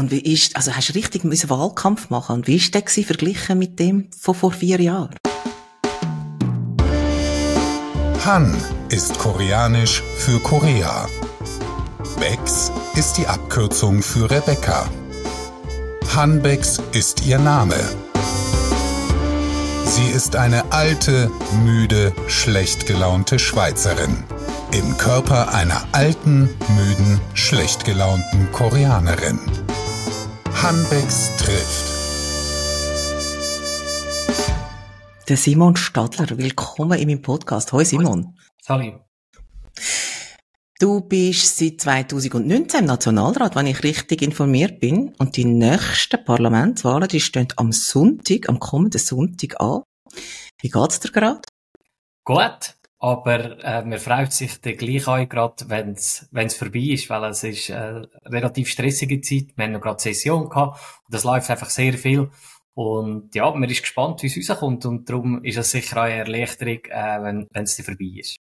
Und wie ist, also hast du richtig einen Wahlkampf machen und wie ist der gewesen, verglichen mit dem von vor vier Jahren? Han ist koreanisch für Korea. Bex ist die Abkürzung für Rebecca. Hanbex ist ihr Name. Sie ist eine alte, müde, schlecht gelaunte Schweizerin. Im Körper einer alten, müden, schlecht gelaunten Koreanerin. Hanbex trifft. Der Simon Stadler, willkommen in meinem Podcast. Hoi Simon. Salut. Du bist seit 2019 im Nationalrat, wenn ich richtig informiert bin. Und die nächsten Parlamentswahlen, die stehen am Sonntag, am kommenden Sonntag an. Wie geht's dir gerade? Gut, aber äh, man freut sich dann gleich auch gerade, wenn es vorbei ist, weil es ist äh, relativ stressige Zeit. Wir haben noch gerade Session gehabt und es läuft einfach sehr viel. Und ja, man ist gespannt, wie es rauskommt und darum ist es sicher auch eine Erleichterung, äh, wenn es dann vorbei ist.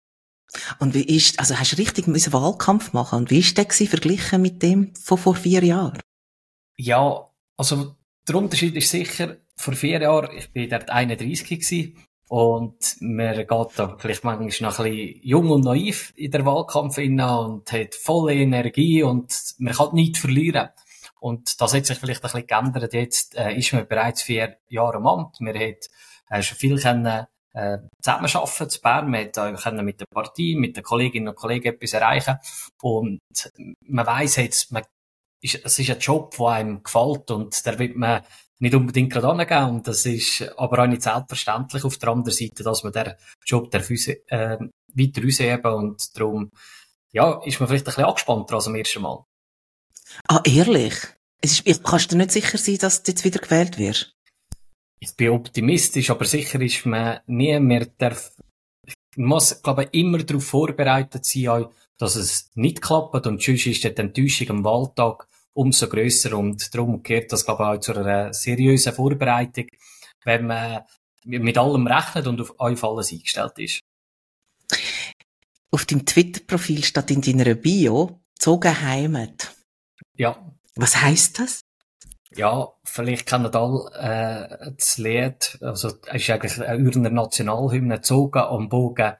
Und wie ist, also hast du richtig einen Wahlkampf machen und wie ist der gewesen, verglichen mit dem von vor vier Jahren? Ja, also der Unterschied ist sicher, vor vier Jahren, ich bin dort 31 gewesen, und man geht da vielleicht manchmal noch ein bisschen jung und naiv in der Wahlkampf und hat volle Energie und man kann nichts verlieren. Und das hat sich vielleicht ein bisschen geändert. Jetzt äh, ist man bereits vier Jahre am Amt. Man hat äh, schon viel können, äh, zusammenarbeiten zu Bern. Man hat äh, können mit der Partie, mit den Kolleginnen und Kollegen etwas erreichen. Und man weiss jetzt, man ist, es ist ein Job, der einem gefällt und der wird man nicht unbedingt gerade angeben. Und das ist aber auch nicht selbstverständlich auf der anderen Seite, dass man den Job darf, äh, weiter ausheben und darum, ja, ist man vielleicht ein bisschen angespannter als am ersten Mal. Ah, ehrlich? Es ist, kannst du nicht sicher sein, dass du jetzt wieder gewählt wirst? Ich bin optimistisch, aber sicher ist man nie mehr darf, man muss, glaube ich, immer darauf vorbereitet sein, dass es nicht klappt und sonst ist die Enttäuschung am Wahltag umso grösser und darum gehört das, glaube ich, auch zu einer seriösen Vorbereitung, wenn man mit allem rechnet und auf, auf alles eingestellt ist. Auf dem Twitter-Profil steht in deiner Bio «Zogen Heimat». Ja. Was heisst das? Ja, vielleicht kennen alle äh, das Lied, also es ist eigentlich eine Urner Nationalhymne «Zogen am Bogen».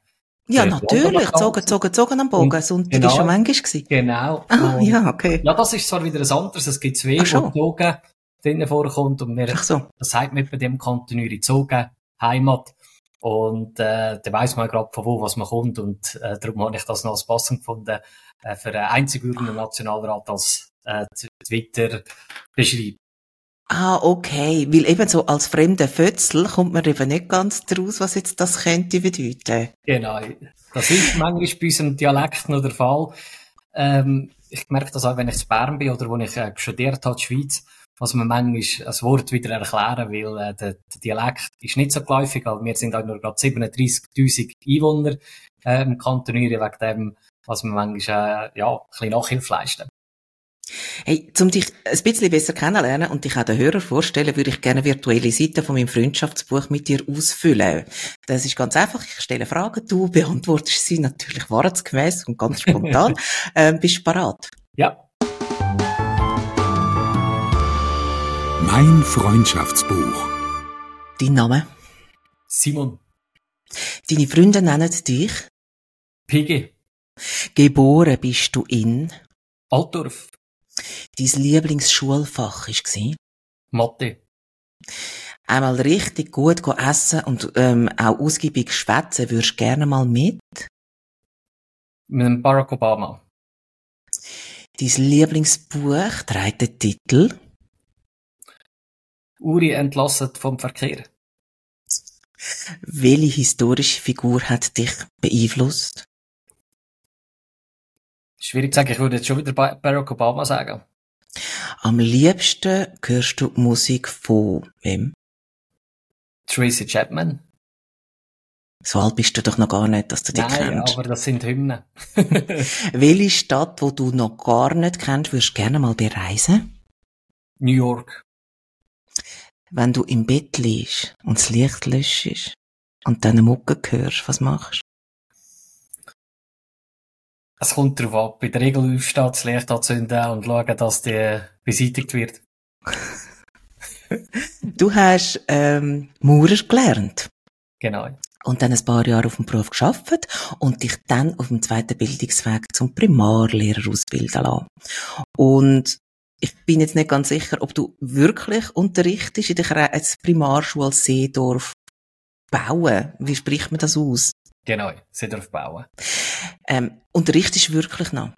Ja, natürlich. Zogen, zogen, zogen am Bogen. Sonntag genau, ist schon manchmal gewesen. Genau. Ah, und, ja, okay. Ja, das ist zwar wieder ein anderes. Es gibt zwei, wo Zogen drinnen vorkommt. Und mir, so. das sagt man bei dem Kontinuierlich Zogen, Heimat. Und, äh, da weiss man gerade von wo, was man kommt. Und, äh, darum habe ich das noch als passend gefunden, äh, für einen einzigen Nationalrat als, äh, Twitter beschreibt. Ah, okay. Weil eben so als fremder Fötzel kommt man eben nicht ganz draus, was jetzt das könnte bedeuten. Genau. Das ist manchmal bei unserem Dialekt noch der Fall. Ähm, ich merke das auch, wenn ich in Bern bin oder wo ich äh, studiert habe, in Schweiz, was man manchmal als Wort wieder erklären will. Äh, der, der, Dialekt ist nicht so geläufig, aber wir sind auch nur gerade 37.000 Einwohner äh, im Kanton Uri, wegen dem, was man manchmal äh, ja, ein bisschen Nachhilfe leisten. Hey, um dich ein bisschen besser kennenlernen und dich auch den Hörer vorstellen, würde ich gerne virtuelle Seiten von meinem Freundschaftsbuch mit dir ausfüllen. Das ist ganz einfach. Ich stelle Fragen, du beantwortest sie natürlich wahrheitsgemäß und ganz spontan. ähm, bist du bereit? Ja. Mein Freundschaftsbuch. Dein Name? Simon. Deine Freunde nennen dich? PG. Geboren bist du in? Altdorf. Dein Lieblingsschulfach war? Mathe. Einmal richtig gut essen und ähm, auch ausgiebig schwätzen, würdest du gerne mal mit? Mit Barack Obama. Dein Lieblingsbuch trägt den Titel? Uri entlassen vom Verkehr. Welche historische Figur hat dich beeinflusst? Schwierig zu sagen, ich würde jetzt schon wieder Barack Obama sagen. Am liebsten hörst du Musik von wem? Tracy Chapman. So alt bist du doch noch gar nicht, dass du die Nein, kennst. aber das sind Hymnen. Welche Stadt, wo du noch gar nicht kennst, würdest du gerne mal bereisen? New York. Wenn du im Bett liegst und das Licht löschst und deine Mucke hörst, was machst du? Es kommt darauf ab. In der Regel aufstehen, das Licht anzünden und schauen, dass die beseitigt wird. du hast ähm, Maurer gelernt. Genau. Und dann ein paar Jahre auf dem Beruf geschafft und dich dann auf dem zweiten Bildungsweg zum Primarlehrer ausbilden lassen. Und ich bin jetzt nicht ganz sicher, ob du wirklich unterrichtest in der Primarschule Seedorf bauen. Wie spricht man das aus? Genau, Seedorf bauen. Ähm, unterrichtest du wirklich noch?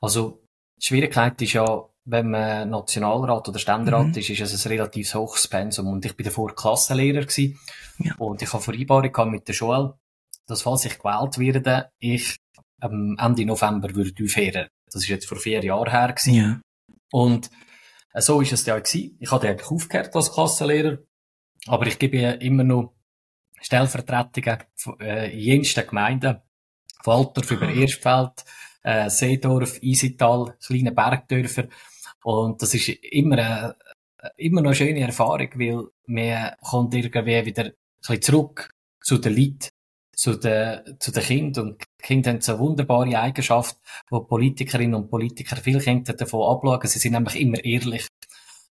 Also, die Schwierigkeit ist ja, wenn man Nationalrat oder Ständerat mhm. ist, ist es ein relativ hohes Pensum. Und ich bin davor Klassenlehrer gewesen. Ja. Und ich habe Vereinbarung mit der Schule, dass falls ich gewählt werde, ich am Ende November würde aufhören. Das ist jetzt vor vier Jahren her gewesen. Ja. Und äh, so ist es ja gewesen. Ich hatte eigentlich aufgehört als Klassenlehrer. Aber ich gebe immer noch Stellvertretungen äh, in jensten Gemeinden. Walter über Erstfeld, äh, Seedorf, Isital, kleine Bergdörfer. Und das ist immer, äh, immer noch eine schöne Erfahrung, weil man kommt irgendwie wieder ein bisschen zurück zu den Leuten, zu den, zu den Kindern. Und die Kinder haben so eine wunderbare Eigenschaft, wo Politikerinnen und Politiker viel Kinder davon abschauen. Sie sind nämlich immer ehrlich.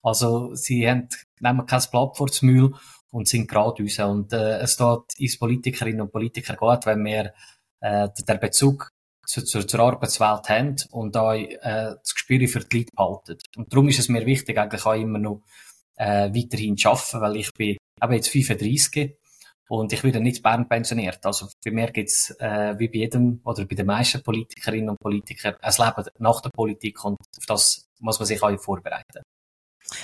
Also, sie haben, nehmen kein Blatt vor Mühl und sind gerade raus. Und, äh, es dort ins Politikerinnen und Politiker geht, wenn wir, äh, der Bezug zu, zu, zur Arbeitswelt haben und da äh, das Gespür für die Leute behalten. Und darum ist es mir wichtig, eigentlich auch immer noch äh, weiterhin zu arbeiten, weil ich bin eben jetzt 35 und ich werde nicht Bern pensioniert. Also bei mir gibt's äh, wie bei jedem oder bei den meisten Politikerinnen und Politikern ein Leben nach der Politik und auf das muss man sich auch vorbereiten.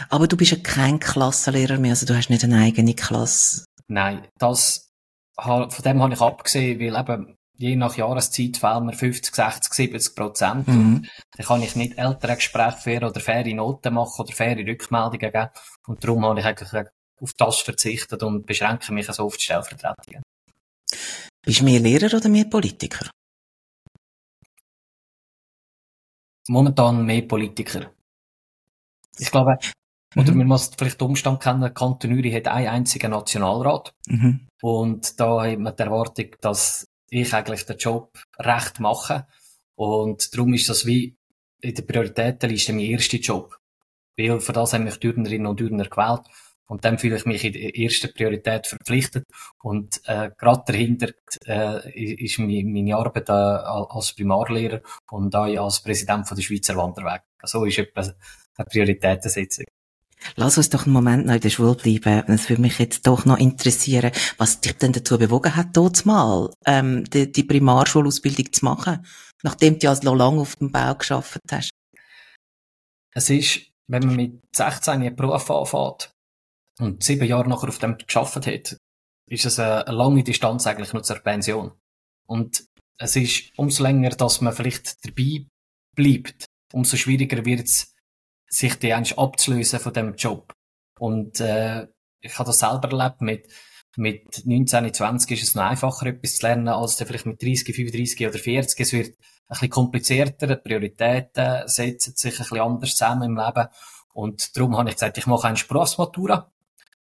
Aber du bist ja kein Klassenlehrer mehr, also du hast nicht eine eigene Klasse. Nein, das, von dem habe ich abgesehen, weil eben je nach Jahreszeit fehlen mir 50, 60, 70 Prozent. Mhm. Dann kann ich nicht ältere Gespräche führen oder faire Noten machen oder faire Rückmeldungen geben. Und darum habe ich eigentlich auf das verzichtet und beschränke mich also auf die Stellvertretungen. Bist du mehr Lehrer oder mehr Politiker? Momentan mehr Politiker. Ich glaube, mhm. oder man muss vielleicht den Umstand kennen, Kanton Uri hat einen einzigen Nationalrat. Mhm. Und da hat man die Erwartung, dass ich eigentlich den Job recht mache. Und darum ist das wie in der Prioritätenliste mein erster Job. Weil für das haben mich Dürnerinnen und Dürner gewählt. Und dann fühle ich mich in der ersten Priorität verpflichtet. Und äh, gerade dahinter äh, ist meine Arbeit äh, als Primarlehrer und auch als Präsident von der Schweizer Wanderweg. So ist etwa eine Prioritätensetzung. Lass uns doch einen Moment noch in der Schule bleiben. Es würde mich jetzt doch noch interessieren, was dich denn dazu bewogen hat, dort mal ähm, die, die Primarschulausbildung zu machen, nachdem du ja so lange auf dem Bau geschafft hast. Es ist, wenn man mit 16 einen Beruf anfängt und sieben Jahre nachher auf dem geschafft hat, ist es eine, lange Distanz eigentlich nur zur Pension. Und es ist umso länger, dass man vielleicht dabei bleibt, umso schwieriger wird es, sich die eigentlich abzulösen von dem Job. Und äh, ich habe das selber erlebt, mit, mit 19, 20 ist es noch einfacher, etwas zu lernen, als vielleicht mit 30, 35 oder 40. Es wird ein bisschen komplizierter, die Prioritäten setzen sich ein bisschen anders zusammen im Leben. Und darum habe ich gesagt, ich mache eine Sprachmatura.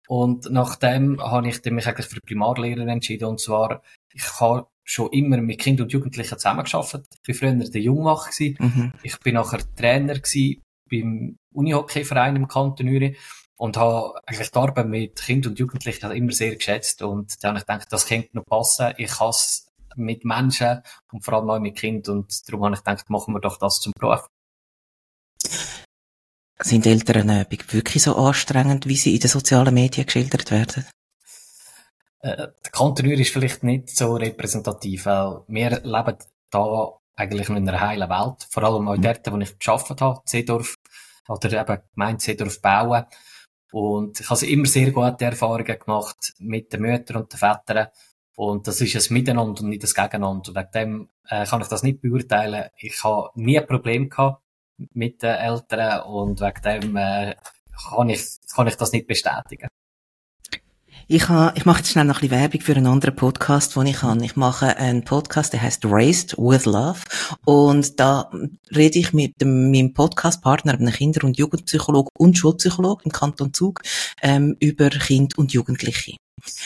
Und nachdem habe ich mich eigentlich für Primarlehrer entschieden. Und zwar, ich habe schon immer mit Kindern und Jugendlichen zusammengearbeitet. Ich war früher der Jungmach. Mhm. Ich bin nachher Trainer gewesen beim Unihockeyverein im Kanton Uri und habe eigentlich die Arbeit mit Kindern und Jugendlichen immer sehr geschätzt und dann habe ich gedacht, das könnte noch passen. Ich hasse mit Menschen und vor allem auch mit Kindern und darum habe ich gedacht, machen wir doch das zum Beruf. Sind Elternübungen wirklich so anstrengend, wie sie in den sozialen Medien geschildert werden? Äh, der Kanton Uri ist vielleicht nicht so repräsentativ, weil wir leben da eigentlich in einer heilen Welt. Vor allem auch mhm. dort, wo ich geschafft habe, Seedorf, oder eben gemeint Seedorf bauen. Und ich habe immer sehr gute Erfahrungen gemacht mit den Müttern und den Vätern. Und das ist ein Miteinander und nicht ein Gegeneinander. Und wegen dem äh, kann ich das nicht beurteilen. Ich habe nie ein Problem gehabt mit den Eltern und wegen dem äh, kann, ich, kann ich das nicht bestätigen. Ich, ha, ich mache jetzt schnell noch ein bisschen Werbung für einen anderen Podcast, den ich habe. Ich mache einen Podcast, der heißt Raised with Love. Und da rede ich mit dem, meinem Podcastpartner, einem Kinder- und Jugendpsychologe und Schulpsychologe im Kanton Zug, ähm, über Kind und Jugendliche.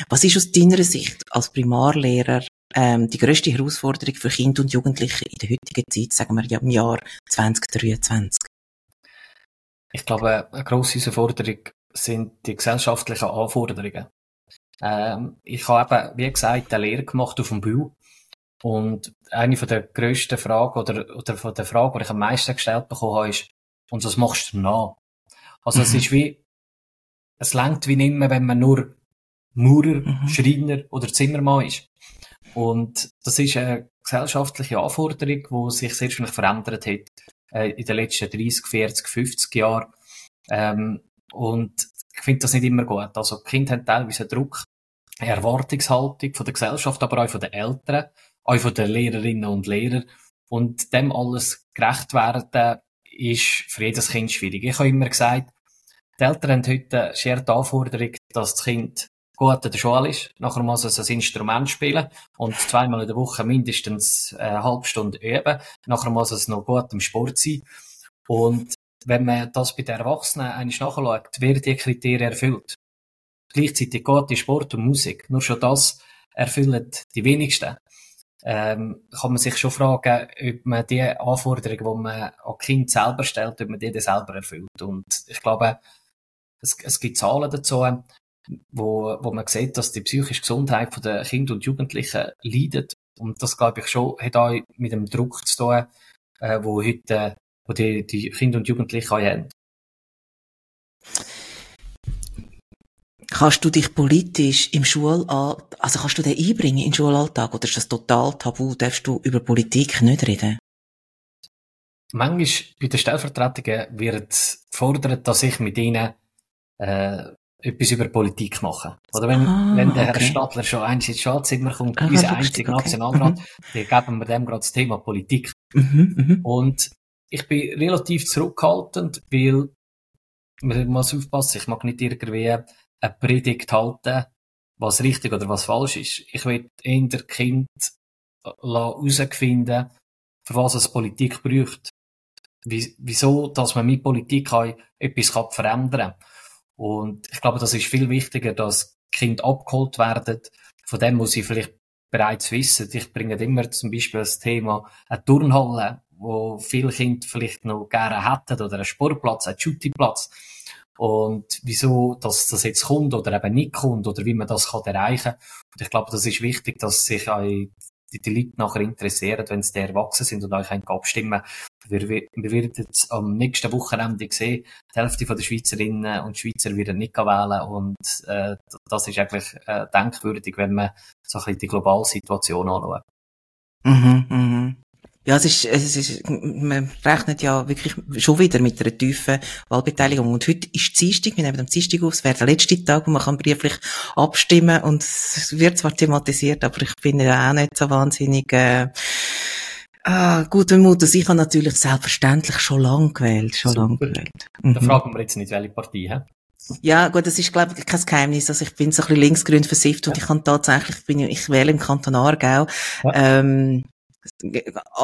Was ist aus deiner Sicht als Primarlehrer ähm, die grösste Herausforderung für Kinder und Jugendliche in der heutigen Zeit, sagen wir ja im Jahr 2023? Ich glaube, eine grosse Herausforderung sind die gesellschaftlichen Anforderungen. Ähm, ich habe eben, wie gesagt, eine Lehre gemacht auf dem Bühl. Und eine von der grössten Fragen oder, oder von der Fragen, die ich am meisten gestellt bekommen habe, ist, und was machst du nach? Also mhm. es ist wie, es langt wie nicht mehr, wenn man nur Maurer, mhm. Schreiner oder Zimmermann ist. Und das ist eine gesellschaftliche Anforderung, die sich sehr schnell verändert hat äh, in den letzten 30, 40, 50 Jahren. Ähm, und ich finde das nicht immer gut. Also die Kinder haben teilweise einen Druck, eine Erwartungshaltung von der Gesellschaft, aber auch von den Eltern, auch von den Lehrerinnen und Lehrern. Und dem alles gerecht werden, ist für jedes Kind schwierig. Ich habe immer gesagt, die Eltern haben heute eine die Anforderung, dass das Kind gut in der Schule ist. Nachher muss es ein Instrument spielen und zweimal in der Woche mindestens eine halbe Stunde üben. Nachher muss es noch gut im Sport sein. Und wenn man das bei den Erwachsenen eigentlich nachschaut, werden die Kriterien erfüllt. Gleichzeitig gute Sport und Musik. Nur schon das erfüllen die wenigsten. Ähm, kann man sich schon fragen, ob man die Anforderungen, die man an Kind selber stellt, ob man die selber erfüllt. Und ich glaube, es, es gibt Zahlen dazu, wo, wo man sieht, dass die psychische Gesundheit der Kinder und Jugendlichen leidet. Und das, glaube ich, schon hat auch mit dem Druck zu tun, äh, wo heute wo die, die Kinder und Jugendlichen haben. Kannst du dich politisch im Schulalltag, also kannst du den einbringen in den Schulalltag oder ist das total tabu? Darfst du über Politik nicht reden? Manchmal bei den Stellvertretungen wird gefordert, dass ich mit ihnen äh, etwas über Politik mache. Oder wenn, ah, wenn der okay. Herr Stadler schon eins ins Schaltzimmer kommt, ah, unser einziger okay. Nationalrat, mhm. dann geben wir dem gerade das Thema Politik. Mhm, mhm, Und ich bin relativ zurückhaltend, weil man muss aufpassen, ich mag nicht irgendwie eine Predigt halten, was richtig oder was falsch ist. Ich will eher Kind herausfinden, für was es Politik braucht. Wieso, dass man mit Politik etwas verändern kann. Und ich glaube, das ist viel wichtiger, dass Kind abgeholt werden. Von dem muss ich vielleicht bereits wissen. Ich bringe immer zum Beispiel das Thema eine Turnhalle, wo viele Kinder vielleicht noch gerne hätten, oder einen Sportplatz, einen Shootingplatz. Und wieso, dass das jetzt kommt oder eben nicht kommt oder wie man das kann erreichen. Und ich glaube, das ist wichtig, dass sich die, die Leute nachher interessieren, wenn sie erwachsen sind und euch abstimmen wir, wir werden jetzt am nächsten Wochenende sehen, die Hälfte der Schweizerinnen und Schweizer werden nicht wählen und äh, das ist eigentlich äh, denkwürdig, wenn man so ein bisschen die globale Situation anschaut. Mhm, mhm. Ja, es ist, es ist, man rechnet ja wirklich schon wieder mit einer tiefen Wahlbeteiligung. Und heute ist Dienstag, wir nehmen am Dienstag auf, es wäre der letzte Tag, wo man kann brieflich abstimmen und es wird zwar thematisiert, aber ich bin ja auch nicht so wahnsinnig, äh, Ah, guten Mut. Also ich habe natürlich selbstverständlich schon lange gewählt, schon lange gewählt. Mhm. Da fragen wir jetzt nicht, welche Partei, hä? Ja, gut, das ist, glaube ich, kein Geheimnis. Also ich bin so ein bisschen linksgrün versifft ja. und ich kann tatsächlich, ich bin, ich wähle im Kanton Aargau, ja. ähm,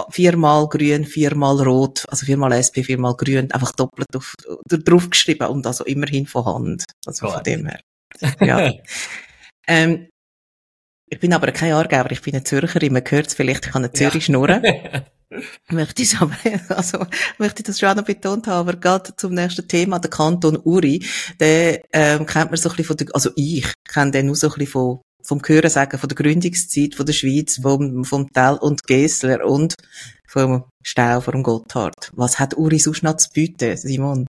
viermal grün, viermal rot, also viermal SP, viermal grün, einfach doppelt auf, drauf geschrieben und also immerhin von Hand. Also Gut. von dem her. Ja. ähm, ich bin aber kein Aargauer, ich bin eine Zürcherin. Man hört es vielleicht, ich kann eine Zürich ja. schnurren. möchte ich aber, also, möchte ich das schon auch noch betont haben, aber gerade zum nächsten Thema, der Kanton Uri, der, ähm, kennt man so ein bisschen von der, also ich kenne den nur so ein bisschen von, vom Hören sagen, von der Gründungszeit von der Schweiz, vom, vom Tell und Gessler und vom Stau, vom Gotthard. Was hat Uri sonst noch zu bieten, Simon?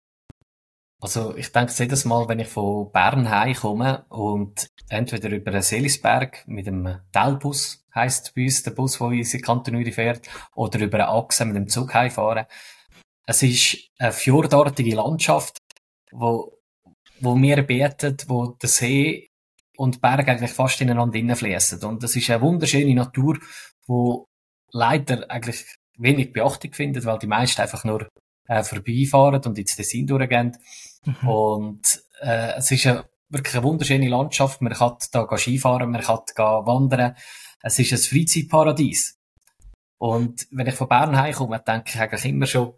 Also ich denke jedes Mal, wenn ich von Bern heimkomme und entweder über den Selisberg mit dem Telbus, heisst bei uns der Bus, der unsere Kantonüre fährt, oder über eine Achse mit dem Zug heimfahren. Es ist eine fjordartige Landschaft, wo, wo mir bietet, wo der See und Berge eigentlich fast ineinander hineinfließen. Und das ist eine wunderschöne Natur, wo leider eigentlich wenig Beachtung findet, weil die meisten einfach nur äh, vorbeifahren und ins Tessin durchgehen. Mhm. Und äh, es ist eine, wirklich eine wunderschöne Landschaft. Man kann da Skifahren, man kann da wandern. Es ist ein Freizeitparadies. Und wenn ich von Bern heimkomme, denke ich eigentlich immer schon,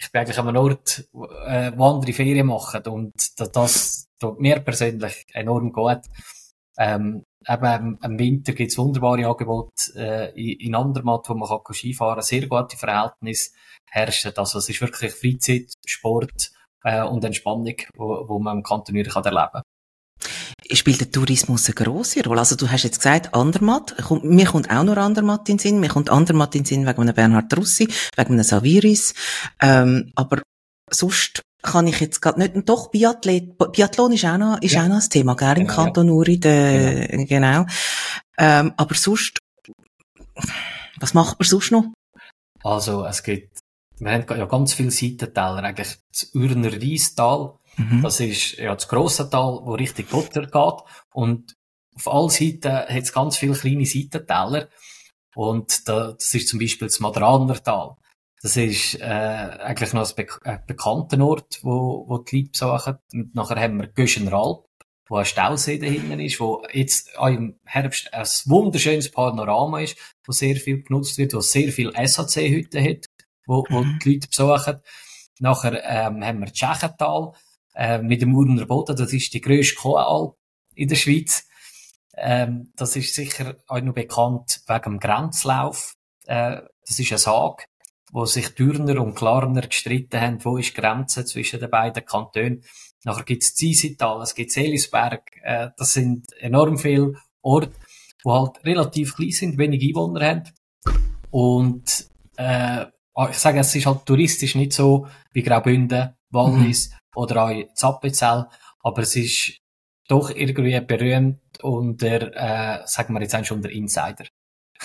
ich bin eigentlich an einem Ort, äh, wo andere Ferien machen. Und das, das tut mir persönlich enorm gut. Ähm, eben im Winter gibt es wunderbare Angebote äh, in Andermatt, wo man kann Skifahren kann. Sehr gute Verhältnisse herrschen. Also es ist wirklich Freizeit, Sport äh, und Entspannung, wo, wo man im Kanton kann erleben kann spielt der Tourismus eine grosse Rolle? Also du hast jetzt gesagt, Andermatt, mir kommt auch noch Andermatt in den Sinn, mir kommt Andermatt in den Sinn wegen einem Bernhard Russi, wegen einem Saviris, ähm, aber sonst kann ich jetzt gerade nicht, und doch Biathlet, Biathlon ist auch noch, ist ja. auch noch ein Thema, gell, im genau, Kanton ja. Uri, de, genau. genau. Ähm, aber sonst, was macht man sonst noch? Also, es gibt, wir haben ja ganz viele Seitentäler, eigentlich das Urner Reistal, mhm. das ist ja das grosse Tal, wo richtig Butter geht, und auf allen Seiten hat es ganz viele kleine Seitentäler, und da, das ist zum Beispiel das Madraner Tal. Das ist äh, eigentlich noch ein, be ein bekannter Ort, wo, wo die Leute besuchen. Und nachher haben wir Göschenralp, wo ein Stausee dahinten ist, wo jetzt auch im Herbst ein wunderschönes Panorama ist, wo sehr viel genutzt wird, wo sehr viel SAC-Hütten hat, wo, wo mhm. die Leute besuchen. Nachher ähm, haben wir Tschechental äh, mit dem Urner Boden, das ist die grösste Koalp in der Schweiz. Ähm, das ist sicher auch noch bekannt wegen dem Grenzlauf. Äh, das ist ein Sag, wo sich Dürner und Klarner gestritten haben, wo ist die Grenze zwischen den beiden Kantonen. Nachher gibt's Ziesital, es gibt Selisberg, äh, das sind enorm viele Orte, die halt relativ klein sind, wenig Einwohner haben. Und äh, ich sage, es ist halt touristisch nicht so wie Graubünden, Wallis mhm. oder auch Zappezell, aber es ist doch irgendwie berühmt und der, äh, sagen wir jetzt eigentlich schon der Insider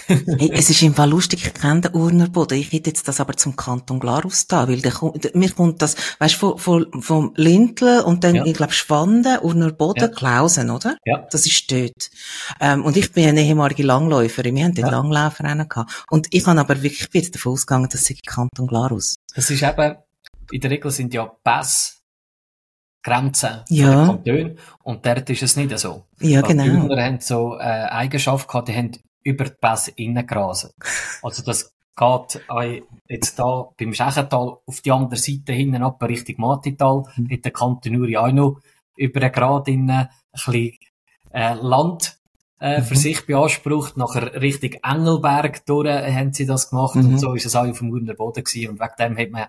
hey, es ist im Fall lustig, ich kenne den Urner Boden. Ich hätte jetzt das aber zum Kanton Glarus da, weil der, mir kommt das, weißt du, vom, vom Lindl und dann, ja. ich glaube, Schwanden, Urner Boden, ja. Klausen, oder? Ja. Das ist dort. Ähm, und ich bin eine ehemalige Langläuferin. Wir haben den ja. Langlaufrennen gehabt. Und ich habe aber wirklich, ich bin davon ausgegangen, das sei Kanton Glarus. Das ist eben, in der Regel sind ja Pass Grenzen ja. der Kantone. Und dort ist es nicht so. Ja, genau. Die Urner haben so, äh, Eigenschaft gehabt, die haben über die Pässe reingrasen. Also das geht jetzt da beim Schächental auf die andere Seite hinten ab, Richtung Matital, mhm. mit der Kantonuri auch noch über den Grad innen ein bisschen äh, Land äh, für mhm. sich beansprucht. Nachher Richtung Engelberg durch äh, haben sie das gemacht mhm. und so ist es auch auf dem Urner Boden gewesen. Und wegen dem hat man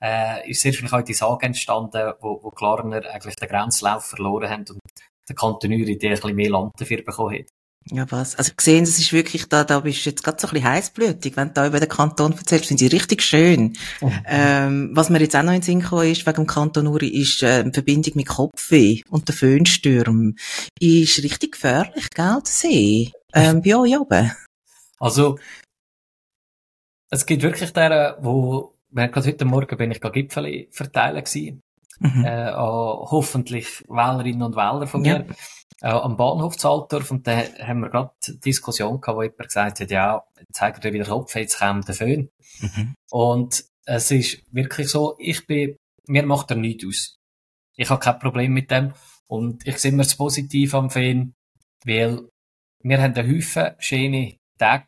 äh, ist sehr viel die Sage entstanden, wo, wo Klarner eigentlich den Grenzlauf verloren haben und der Kantonuri, der ein bisschen mehr Land dafür bekommen hat. Ja, was? Also gesehen, das ist wirklich da, da bist du jetzt gerade so ein bisschen heißblütig, wenn du da über den Kanton erzählst, finde ich richtig schön. Mhm. Ähm, was mir jetzt auch noch in den Sinn gekommen ist, wegen dem Kanton Uri, ist äh, die Verbindung mit Kopfweh und der Föhnsturm. Ist richtig gefährlich, gell, der See, ähm, bei euch oben. Also, es gibt wirklich deren, wo, gerade heute Morgen bin ich gerade Gipfel verteilen gewesen, mhm. äh, an hoffentlich Wählerinnen und Wähler von mir. Ja äh, am Bahnhof Zaltdorf und da haben wir gerade Diskussion gehabt, wo jemand gesagt hat, ja, zeig dir wieder Kopf, jetzt kommt der Föhn. Mhm. Und es ist wirklich so, ich bin, mir macht er nichts aus. Ich habe kein Problem mit dem und ich sehe mir das Positive am Föhn, weil wir haben einen Haufen schöne Tage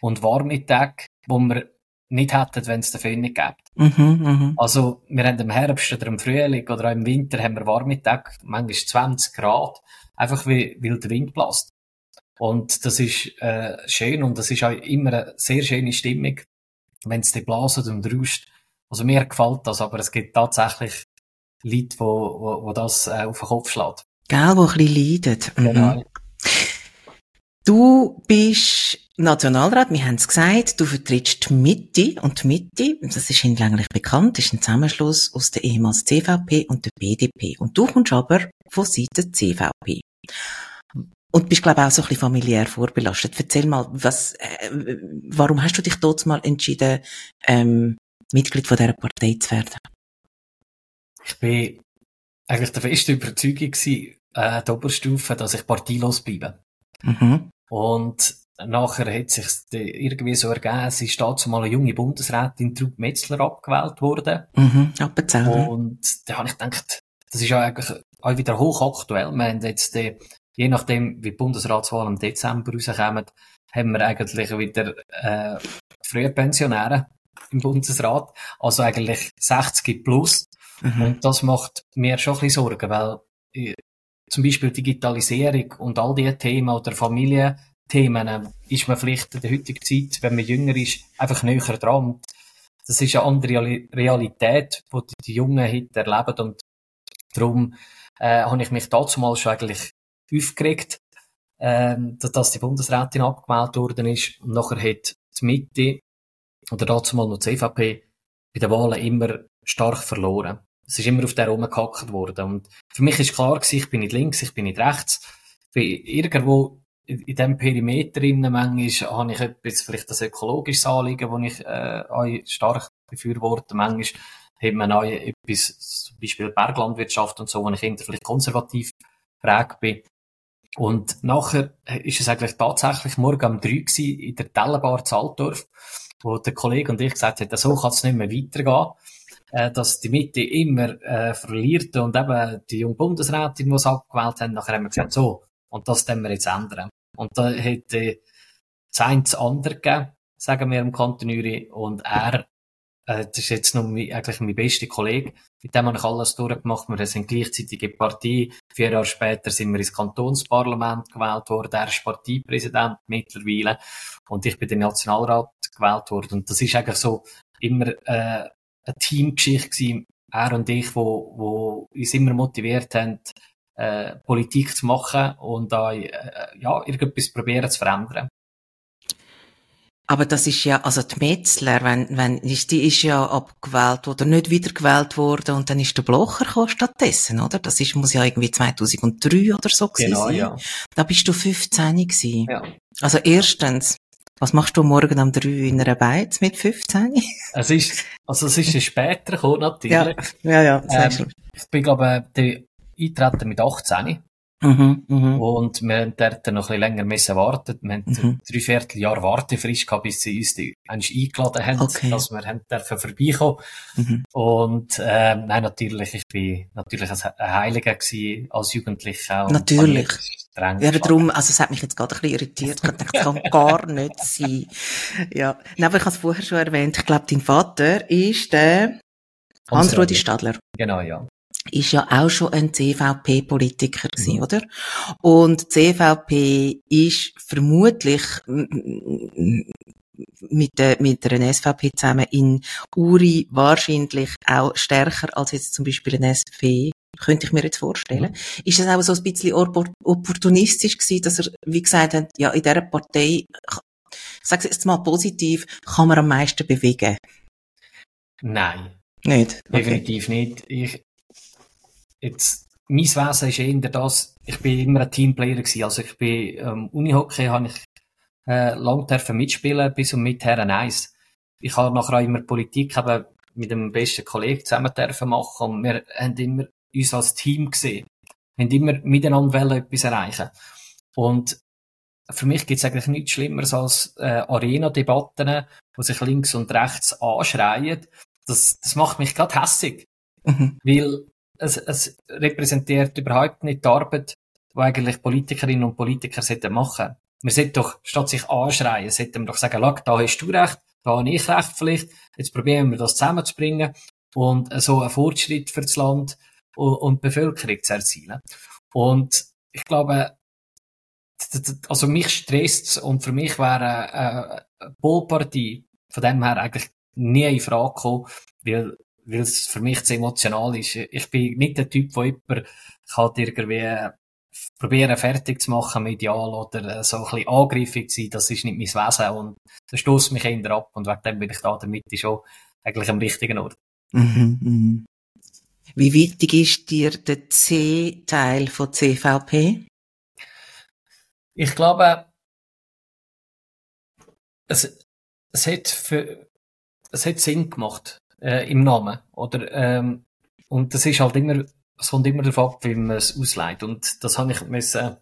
und warme Tage, wo wir nicht hätten, wenn es den Föhn nicht gäbe. Mhm, mh. Also, wir haben im Herbst oder im Frühling oder auch im Winter haben wir warme Tage, manchmal 20 Grad, einfach weil, weil der Wind bläst. Und das ist äh, schön und das ist auch immer eine sehr schöne Stimmung, wenn es dann blasen und rauscht. Also mir gefällt das, aber es gibt tatsächlich Leute, wo, wo, wo das äh, auf den Kopf schlägt. Gell, wo ein bisschen leiden. Mhm. Genau. Du bist Nationalrat, wir haben es gesagt, du vertrittst die Mitte und die Mitte, das ist hinlänglich bekannt, ist ein Zusammenschluss aus der ehemals CVP und der BDP. Und du kommst aber von Seiten CVP. Und bist, glaube ich, auch so ein bisschen familiär vorbelastet. Erzähl mal, was, äh, warum hast du dich dort mal entschieden, ähm, Mitglied von dieser Partei zu werden? Ich bin eigentlich der festen Überzeugung gewesen, äh, der Oberstufe, dass ich parteilos bleibe. Mhm. Und Nachher hat sich irgendwie so ergeben, es ist dazu mal eine junge Bundesrätin Trud Metzler abgewählt worden. Mhm, Appenzell. Und da habe ich gedacht, das ist ja eigentlich auch wieder hochaktuell. Wir haben jetzt, die, je nachdem, wie die Bundesratswahl im Dezember rauskommen, haben wir eigentlich wieder äh, frühe Pensionäre im Bundesrat. Also eigentlich 60 plus. Mhm. Und das macht mir schon ein bisschen Sorgen, weil zum Beispiel Digitalisierung und all diese Themen oder Familienthemen äh, ist man vielleicht in der heutigen Zeit, wenn man jünger ist, einfach näher dran. Das ist eine andere Realität, die die Jungen heute erleben und darum äh, habe ich mich dazu mal schon eigentlich aufgeregt, äh, dass die Bundesrätin abgewählt worden ist und nachher hat die Mitte oder dazu mal noch die CVP bei den Wahlen immer stark verloren. Es ist immer auf der rumgehackt worden. Und für mich ist klar ich bin nicht links, ich bin nicht rechts. Ich bin irgendwo in, diesem Perimeter innen manchmal habe ich etwas, vielleicht das ökologische Anliegen, das ich äh, stark befürworte. Manchmal hat man auch etwas, zum Beispiel Berglandwirtschaft und so, wo ich eher vielleicht konservativ prägt bin. Und nachher ist es eigentlich tatsächlich morgen um drei gewesen, in der Tellenbar Zaltdorf, wo der Kollege und ich gesagt haben, so kann es nicht mehr weitergehen äh, dass die Mitte immer äh, verliert und eben die junge Bundesrätin, die es abgewählt haben, nachher haben wir gesagt, so, und das können wir jetzt ändern. Und da hätte äh, das eine das andere gegeben, sagen wir im Kanton Uri, und er, äh, das ist jetzt noch mein, eigentlich mein bester Kollege, mit dem habe ich alles durchgemacht, wir sind gleichzeitige Partei, vier Jahre später sind wir ins Kantonsparlament gewählt worden, er ist Parteipräsident mittlerweile, und ich bin der Nationalrat gewählt worden, und das ist eigentlich so immer, äh, eine Teamgeschichte gewesen, er und ich, wo, wo uns immer motiviert haben, äh, Politik zu machen und da, äh, ja, irgendetwas probieren zu verändern. Aber das ist ja, also die Metzler, wenn, wenn, ist, die ist ja abgewählt oder nicht wiedergewählt worden und dann ist der Blocher gekommen stattdessen, oder? Das ist, muss ja irgendwie 2003 oder so gewesen genau, sein. Ja. Da bist du 15 gewesen. Ja. Also erstens, was machst du morgen um drei in einer Beiz mit 15? Es ist, also es ist später gekommen, natürlich. Ja, ja, ja. Ähm, ich bin, glaube ich, eintreten mit 18. Mhm, mhm. Und wir haben dort noch ein bisschen länger müssen warten. Wir haben Mhm. drei Vierteljahr Wartefrist gehabt, bis sie uns die, eingeladen haben, Okay. dass wir haben dürfen vorbeikommen. Mhm. Und, ähm, nein, natürlich, ich bin natürlich ein Heiliger gewesen, als Jugendlicher. Natürlich. Ja, darum, also es hat mich jetzt gerade ein bisschen irritiert. Ich dachte, das kann gar nicht sein. Ja. Nein, aber ich habe es vorher schon erwähnt. Ich glaube, dein Vater ist der Hans-Rudi Stadler. Genau, ja. Ist ja auch schon ein CVP-Politiker gewesen, Mhm. oder? Und CVP ist vermutlich mit der, mit der SVP zusammen in Uri wahrscheinlich auch stärker als jetzt zum Beispiel ein SP könnte ich mir jetzt vorstellen. Mhm. Ist das auch so ein bisschen oppor- opportunistisch gewesen, dass er, wie gesagt hat, ja, in dieser Partei, ich sage jetzt mal positiv, kann man am meisten bewegen? Nein. Nicht? Okay. Definitiv nicht. Ich, jetzt, mein Wesen ist eher das, ich bin immer ein Teamplayer gewesen. Also ich bin, ähm, Unihockey habe ich, äh, lang dürfen mitspielen, bis und mit Herren 1. Ich habe nachher auch immer Politik eben mit dem besten Kollegen zusammen dürfen machen und wir haben immer uns als Team gesehen. Wir haben immer miteinander etwas erreichen. Und für mich gibt es eigentlich nichts Schlimmeres als äh, Arena-Debatten, wo sich links und rechts anschreien. Das, das macht mich gerade hässig Mhm. weil es, es repräsentiert überhaupt nicht die Arbeit, die eigentlich Politikerinnen und Politiker sollten machen. Sollten doch, statt sich anschreien, sollten wir doch sagen, schau, da hast du recht, da habe ich recht vielleicht, jetzt probieren wir das zusammenzubringen und so einen Fortschritt für das Land und, und die Bevölkerung zu erzielen. Und ich glaube, also mich stresst und für mich wäre eine, eine Polpartie von dem her eigentlich nie in Frage gekommen, weil weil es für mich zu emotional ist. Ich bin nicht der Typ, der jemand kann irgendwie probieren fertig zu machen medial oder so ein bisschen angriffig zu sein. Das ist nicht mein Wesen und das stößt mich eher ab und wegen dem bin ich da damit schon eigentlich am richtigen Ort. Mhm, mhm. Wie wichtig ist dir der C-Teil von CVP? Ich glaube, es, es hat für, es hat Sinn gemacht, äh, im Namen, oder, ähm, und das ist halt immer, es kommt immer darauf ab, wie man es ausleitet. Und das habe ich müssen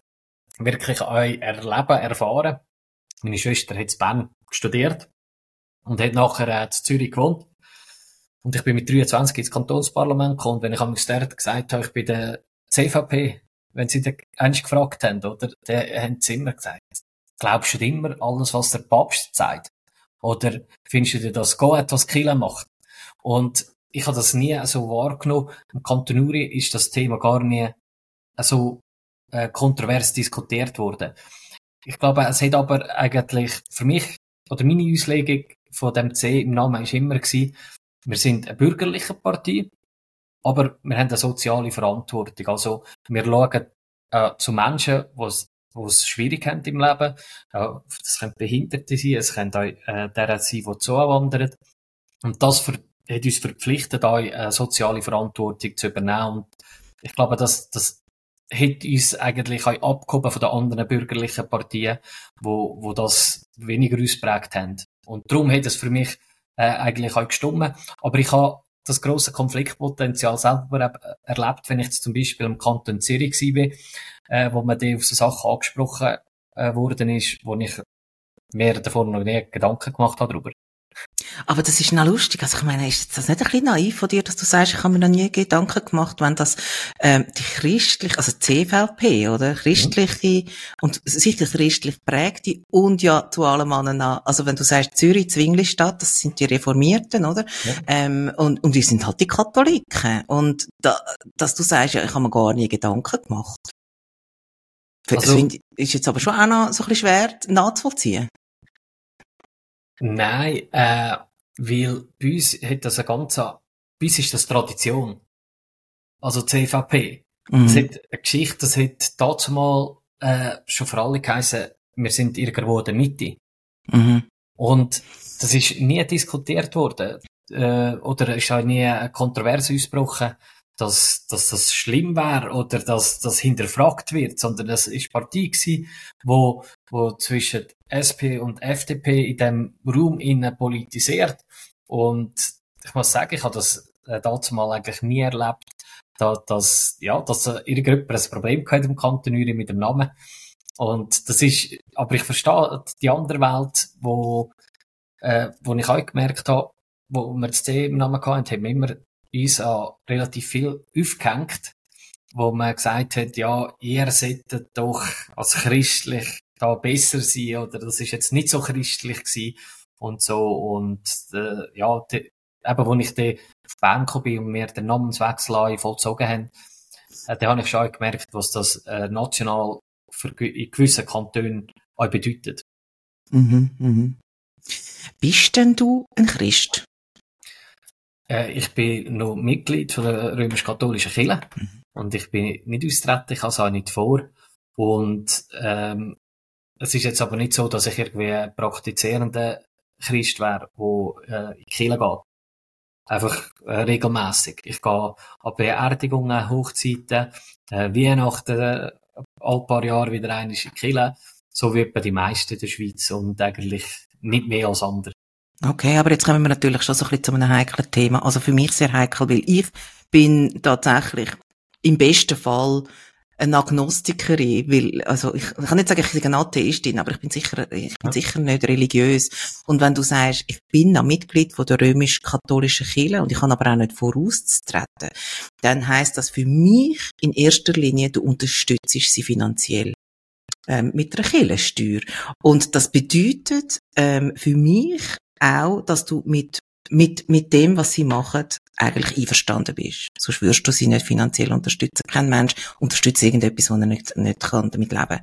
wirklich auch erleben, erfahren. Meine Schwester hat in Bern studiert und hat nachher äh, in Zürich gewohnt. Und ich bin mit 23 ins Kantonsparlament gekommen. Und wenn ich am dort gesagt habe, ich bin der CVP, wenn sie den eigentlich gefragt haben, oder, dann haben sie immer gesagt, glaubst du immer alles, was der Papst sagt? Oder findest du dir das gut, was Kille macht? Und ich habe das nie so wahrgenommen. Im Kanton Uri ist das Thema gar nie so äh, kontrovers diskutiert worden. Ich glaube, es hat aber eigentlich für mich oder meine Auslegung von dem C im Namen ist immer gewesen, wir sind eine bürgerliche Partei, aber wir haben eine soziale Verantwortung. Also wir schauen äh, zu Menschen, die es schwierig haben im Leben. Äh, das können Behinderte sein, es können auch äh, derer sein, die zuwandern. Und das für, hat uns verpflichtet, auch eine soziale Verantwortung zu übernehmen. Und ich glaube, das, das hat uns eigentlich auch abgehoben von den anderen bürgerlichen Partien, wo, wo das weniger ausprägt haben. Und darum hat es für mich äh, eigentlich auch gestimmt. Aber ich habe das große Konfliktpotenzial selber erlebt, wenn ich jetzt zum Beispiel im Kanton Zürich war, äh, wo man auf so Sachen angesprochen äh, worden ist, wo ich mir davor noch nie Gedanken gemacht habe darüber. Aber das ist noch lustig. Also ich meine, ist das nicht ein bisschen naiv von dir, dass du sagst, ich habe mir noch nie Gedanken gemacht, wenn das ähm, die christlich, also CVP, oder? Christliche mhm. und sicher christlich prägte und ja zu allem anderen, also wenn du sagst Zürich, Zwinglistadt, das sind die Reformierten, oder? Ja. Ähm, und, und die sind halt die Katholiken. Und da, dass du sagst, ja, ich habe mir gar nie Gedanken gemacht. Also, das ist jetzt aber schon auch noch so ein bisschen schwer nachzuvollziehen. Nein, äh, weil bei uns hat das eine ganze, bei uns ist das Tradition. Also CVP. Mhm. Das hat eine Geschichte, das hat dazu mal äh, schon für alle geheißen, wir sind irgendwo in der Mitte. Mhm. Und das ist nie diskutiert worden. Äh, oder ist auch nie eine Kontroverse ausgebrochen dass, dass das schlimm wäre oder dass das hinterfragt wird, sondern es ist Partie gewesen, wo, wo zwischen SP und FDP in dem Raum innen politisiert. Und ich muss sagen, ich habe das äh, dazu mal eigentlich nie erlebt, da, dass, ja, dass irgendjemand ein Problem gehabt im Kanton Uri mit dem Namen. Und das ist, aber ich verstehe die andere Welt, wo, äh, wo ich auch gemerkt habe, wo wir das C im Namen hatten, haben wir immer uns auch relativ viel aufgehängt, wo man gesagt hat, ja, ihr solltet doch als christlich da besser sein oder das ist jetzt nicht so christlich gewesen und so und äh, ja, die, eben, wo ich dann auf Bern bin und wir den Namenswechsel vollzogen haben, äh, da habe ich schon gemerkt, was das äh, national für in gewissen Kantonen auch bedeutet. Mhm, mhm. Bist denn du ein Christ? Äh, ich bin noch Mitglied von der römisch-katholischen Kirche mhm. und ich bin nicht austreten, ich habe es auch nicht vor. Und ähm, es ist jetzt aber nicht so, dass ich irgendwie ein praktizierender Christ wäre, der äh, in die Kirche geht. Einfach äh, regelmäßig. Ich gehe an Beerdigungen, Hochzeiten, äh, Weihnachten, äh, ein paar Jahre wieder einmal in die Kirche. So wie bei die meisten in der Schweiz und eigentlich nicht mehr als andere. Okay, aber jetzt kommen wir natürlich schon so ein bisschen zu einem heiklen Thema. Also für mich sehr heikel, weil ich bin tatsächlich im besten Fall eine Agnostikerin, weil, also ich, ich kann nicht sagen, ich bin eine Atheistin, aber ich bin sicher, ich bin sicher nicht religiös. Und wenn du sagst, ich bin ein Mitglied von der römisch-katholischen Kirche und ich kann aber auch nicht vorauszutreten, dann heißt das für mich in erster Linie, du unterstützt sie finanziell ähm, mit der Kirchensteuer. Und das bedeutet ähm, für mich auch, dass du mit, mit, mit dem, was sie machen, eigentlich einverstanden bist. Sonst würdest du sie nicht finanziell unterstützen. Kein Mensch unterstützt irgendetwas, wo er nicht, nicht kann damit leben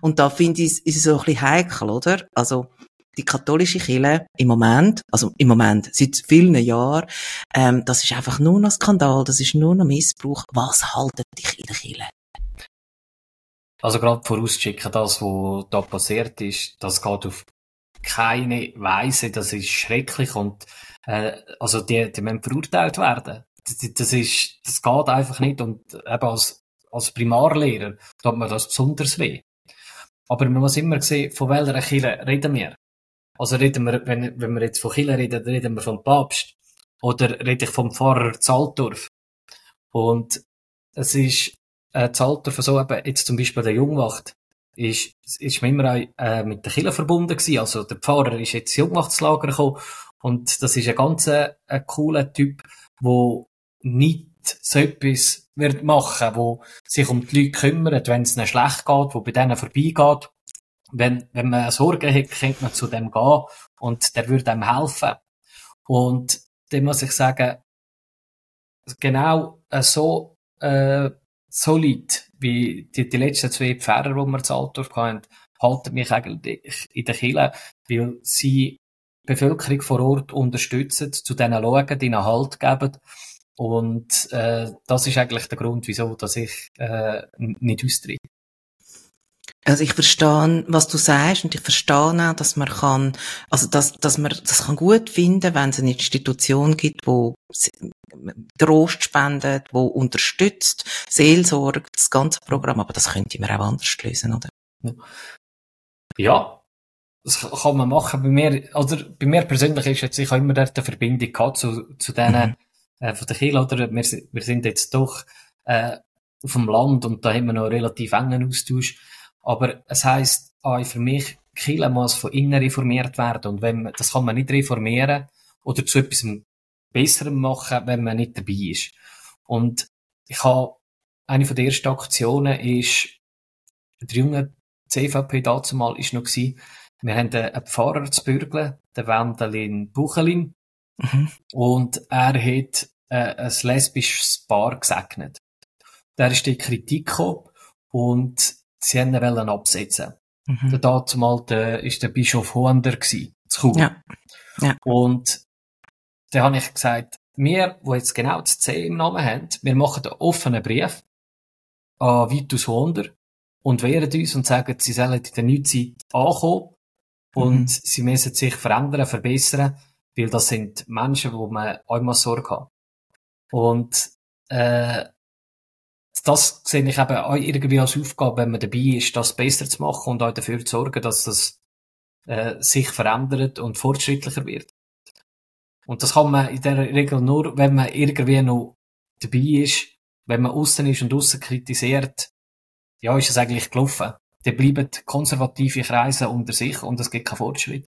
Und da finde ich, ist es so ein bisschen heikel, oder? Also, die katholische Kirche im Moment, also im Moment, seit vielen Jahren, ähm, das ist einfach nur noch Skandal, das ist nur noch Missbrauch. Was haltet dich in der Kirche? Also gerade vorausschicken, das, was da passiert ist, das geht auf keine Weise, das ist schrecklich und äh, also die, die müssen verurteilt werden. Das, das, ist, das geht einfach nicht und eben als, als Primarlehrer tut man das besonders weh. Aber man muss immer sehen, von welcher Kirche reden wir. Also reden wir, wenn, wenn wir jetzt von Kirche reden, reden wir vom Papst. Oder rede ich vom Pfarrer Zaltdorf. Und es ist äh, Zaltdorf so eben, jetzt zum Beispiel der Jungwacht, ist, ist man immer äh, mit der Kille verbunden gewesen. Also der Pfarrer ist jetzt Jungmachtslager gekommen und das ist ein ganz äh, ein cooler Typ, wo nicht so etwas wird machen, wo sich um die Leute kümmert, wenn es ihnen schlecht geht, wo bei denen vorbeigeht. Wenn, wenn man Sorgen hat, könnte man zu dem gehen und der würde einem helfen. Und dem muss ich sagen, genau äh, so solid wie die, die letzten zwei Pfarrer, die wir in Altdorf hatten, halten mich eigentlich in der Kirche, weil sie die Bevölkerung vor Ort unterstützen, zu denen schauen, ihnen Halt geben. Und äh, das ist eigentlich der Grund, wieso dass ich äh, nicht austritt. Also ich verstehe, was du sagst und ich verstehe auch, dass man kann, also dass, dass man das kann gut finden, wenn es eine Institution gibt, wo Trost spendet, wo unterstützt, Seelsorge, das ganze Programm, aber das könnte man auch anders lösen, oder? Ja, das kann man machen. Bei mir, oder bei mir persönlich ist jetzt, ich habe immer dort eine Verbindung gehabt zu, zu denen, mhm. äh, von der Kirche, oder? Wir, wir sind jetzt doch, äh, auf dem Land und da haben wir noch einen relativ engen Austausch. Aber es heisst auch für mich, Kirche muss von innen reformiert werden. Und wenn man, das kann man nicht reformieren oder zu etwas Besserem machen, wenn man nicht dabei ist. Und ich habe, eine von der ersten Aktionen ist, der junge CVP dazu mal ist noch gewesen, wir haben einen Pfarrer zu bürgeln, den Wendelin Buchelin, mhm. und er hat äh, ein lesbisches Paar gesegnet. Der ist die Kritik gekommen und sie haben ihn absetzen. Mhm. Der dazu mal der, ist der Bischof Hoander gewesen, zu Chur. Ja. ja. Und da habe ich gesagt, wir, wo jetzt genau das C im Namen haben, wir machen einen offenen Brief an Vitus Hoander und wehren uns und sagen, sie sollen in der Neuzeit ankommen und mhm. sie müssen sich verändern, verbessern, weil das sind Menschen, wo man einmal Sorge hat. Und äh, das sehe ich eben auch irgendwie als Aufgabe, wenn man dabei ist, das besser zu machen und auch dafür zu sorgen, dass das äh, sich verändert und fortschrittlicher wird. Und das kann man in der Regel nur, wenn man irgendwie noch dabei ist, wenn man außen ist und außen kritisiert, ja, ist es eigentlich gelaufen. Dann bleiben konservative Kreise unter sich und es gibt keinen Fortschritt.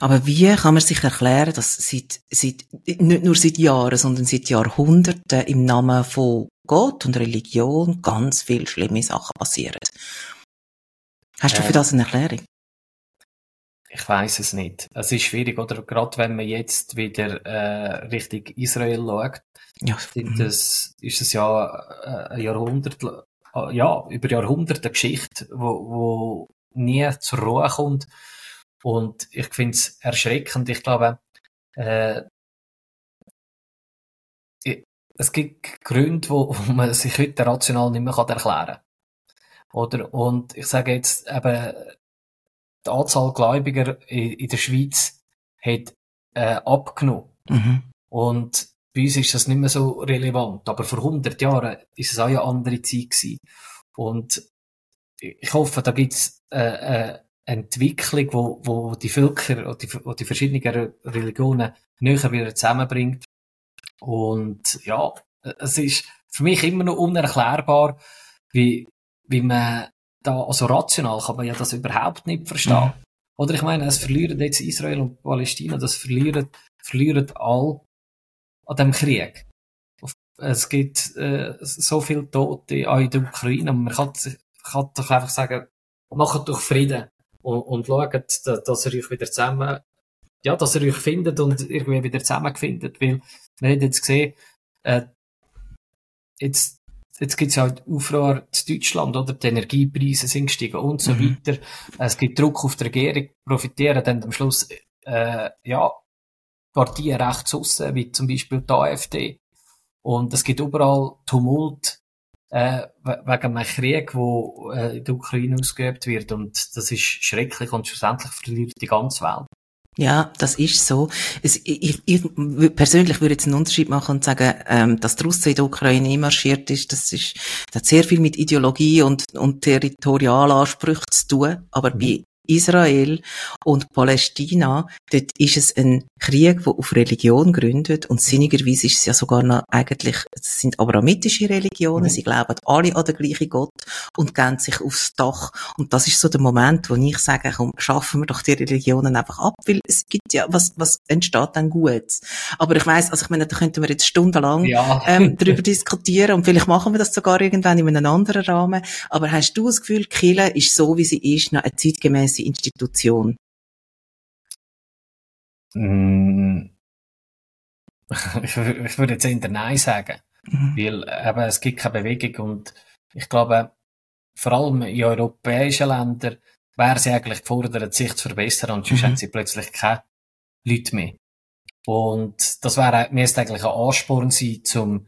Aber wie kann man sich erklären, dass seit, seit, nicht nur seit Jahren, sondern seit Jahrhunderten im Namen von Gott und Religion ganz viele schlimme Sachen passieren? Hast du für ähm. das eine Erklärung? Ich weiß es nicht. Es ist schwierig, oder? Gerade wenn man jetzt wieder äh, Richtung Israel schaut, ja. das, ist es ja äh, ein Jahrhundert, äh, ja, über Jahrhunderte Geschichte, wo, wo nie zur Ruhe kommt. Und ich finde es erschreckend. Ich glaube, äh, es gibt Gründe, wo, wo man sich heute rational nicht mehr erklären kann. Oder? Und ich sage jetzt eben, die Anzahl Gläubiger in, in der Schweiz hat äh, abgenommen. Mhm. Und bei uns ist das nicht mehr so relevant. Aber vor 100 Jahren ist es auch eine andere Zeit gewesen. Und ich hoffe, da gibt es äh, äh, eine Entwicklung, wo, wo die Völker oder die, wo die verschiedenen Religionen näher wieder zusammenbringt. Und ja, es ist für mich immer noch unerklärbar, wie, wie man da, also rational kann man ja das überhaupt nicht verstehen. Mhm. Oder ich meine, es verlieren jetzt Israel und Palästina, das verlieren, verlieren all an dem Krieg. Es gibt äh, so viele Tote auch in der Ukraine, man kann, kann doch einfach sagen, macht doch Frieden und, und schaut, dass er euch wieder zusammen, ja, dass er euch findet und irgendwie wieder zusammenfindet, weil wir haben jetzt gesehen, äh, jetzt Jetzt gibt es ja halt Aufruhr in Deutschland, oder? Die Energiepreise sind gestiegen und so mhm. weiter. Es gibt Druck auf die Regierung, profitieren dann am Schluss, äh, ja, Partien rechts aussen, wie zum Beispiel die AfD. Und es gibt überall Tumult, äh, wegen einem Krieg, der äh, in der Ukraine ausgeübt wird. Und das ist schrecklich und schlussendlich verliert die ganze Welt. Ja, das ist so. Es, ich, ich persönlich würde jetzt einen Unterschied machen und sagen, ähm, dass die Russen in der Ukraine marschiert ist, das ist, das hat sehr viel mit Ideologie und, und Territorialansprüchen zu tun. Aber mhm. bei Israel und Palästina, dort ist es ein Krieg, der auf Religion gründet und sinnigerweise ist es ja sogar noch eigentlich, es sind abrahamitische Religionen, mhm. sie glauben alle an den gleichen Gott und gehen sich aufs Dach und das ist so der Moment, wo ich sage, komm, schaffen wir doch die Religionen einfach ab, weil es gibt ja, was, was entsteht dann Gutes. Aber ich weiß, also ich meine, da könnten wir jetzt stundenlang ja. ähm, darüber diskutieren und vielleicht machen wir das sogar irgendwann in einem anderen Rahmen, aber hast du das Gefühl, Kille ist so, wie sie ist, noch eine zeitgemäße Institution? Mm. Ich, würde jetzt eher Nein sagen. Mhm. Weil eben, es gibt keine Bewegung und ich glaube, vor allem in europäischen Ländern wäre sie eigentlich gefordert, sich zu verbessern und sonst mhm. haben sie plötzlich keine Leute mehr. Und das wäre, ist eigentlich ein Ansporn sein, zum,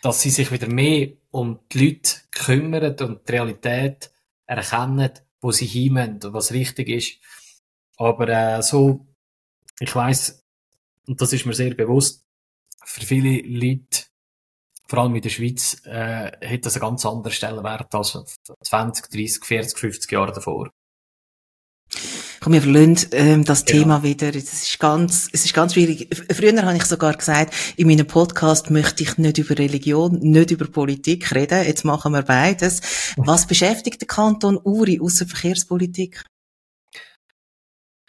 dass sie sich wieder mehr um die Leute kümmern und die Realität erkennen, wo sie hinwollen und was richtig ist. Aber äh, so, ich weiß und das ist mir sehr bewusst, für viele Leute, vor allem in der Schweiz, äh, hat das einen ganz anderen Stellenwert als 20, 30, 40, 50 Jahre davor. Komm, wir verlassen ähm, das genau. Thema wieder. Es ist ganz, es ist ganz schwierig. Früher habe ich sogar gesagt, in meinem Podcast möchte ich nicht über Religion, nicht über Politik reden. Jetzt machen wir beides. Was beschäftigt der Kanton Uri außer Verkehrspolitik?